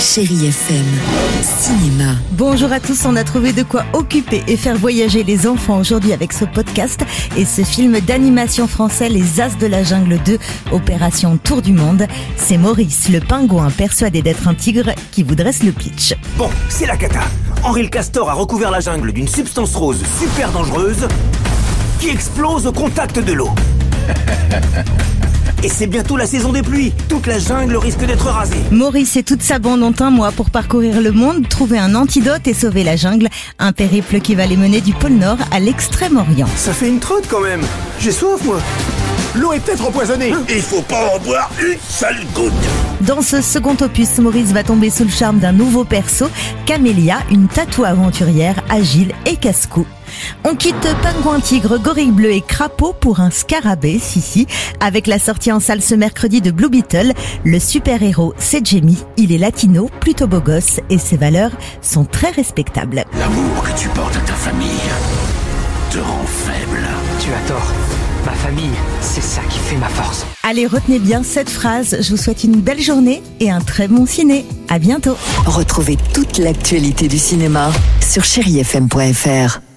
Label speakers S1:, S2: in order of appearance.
S1: Chérie FM. Cinéma.
S2: Bonjour à tous, on a trouvé de quoi occuper et faire voyager les enfants aujourd'hui avec ce podcast et ce film d'animation français Les As de la Jungle 2, Opération Tour du Monde. C'est Maurice, le pingouin persuadé d'être un tigre, qui vous dresse le pitch.
S3: Bon, c'est la cata. Henri le Castor a recouvert la jungle d'une substance rose super dangereuse qui explose au contact de l'eau. Et c'est bientôt la saison des pluies. Toute la jungle risque d'être rasée.
S2: Maurice et toute sa bande ont un mois pour parcourir le monde, trouver un antidote et sauver la jungle. Un périple qui va les mener du pôle Nord à l'extrême-orient.
S3: Ça fait une trotte quand même. J'ai soif, moi. L'eau est peut-être empoisonnée.
S4: Il faut pas en boire une seule goutte.
S2: Dans ce second opus, Maurice va tomber sous le charme d'un nouveau perso, Camélia, une tatou aventurière agile et casse-cou. On quitte pingouin tigre, gorille bleu et crapaud pour un scarabée, si si, avec la sortie en salle ce mercredi de Blue Beetle. Le super-héros, c'est Jamie. Il est latino, plutôt beau gosse et ses valeurs sont très respectables.
S4: L'amour que tu portes à ta famille te rend faible.
S5: Tu as tort. Ma famille, c'est ça qui fait ma force.
S2: Allez, retenez bien cette phrase. Je vous souhaite une belle journée et un très bon ciné. À bientôt.
S1: Retrouvez toute l'actualité du cinéma sur chérifm.fr.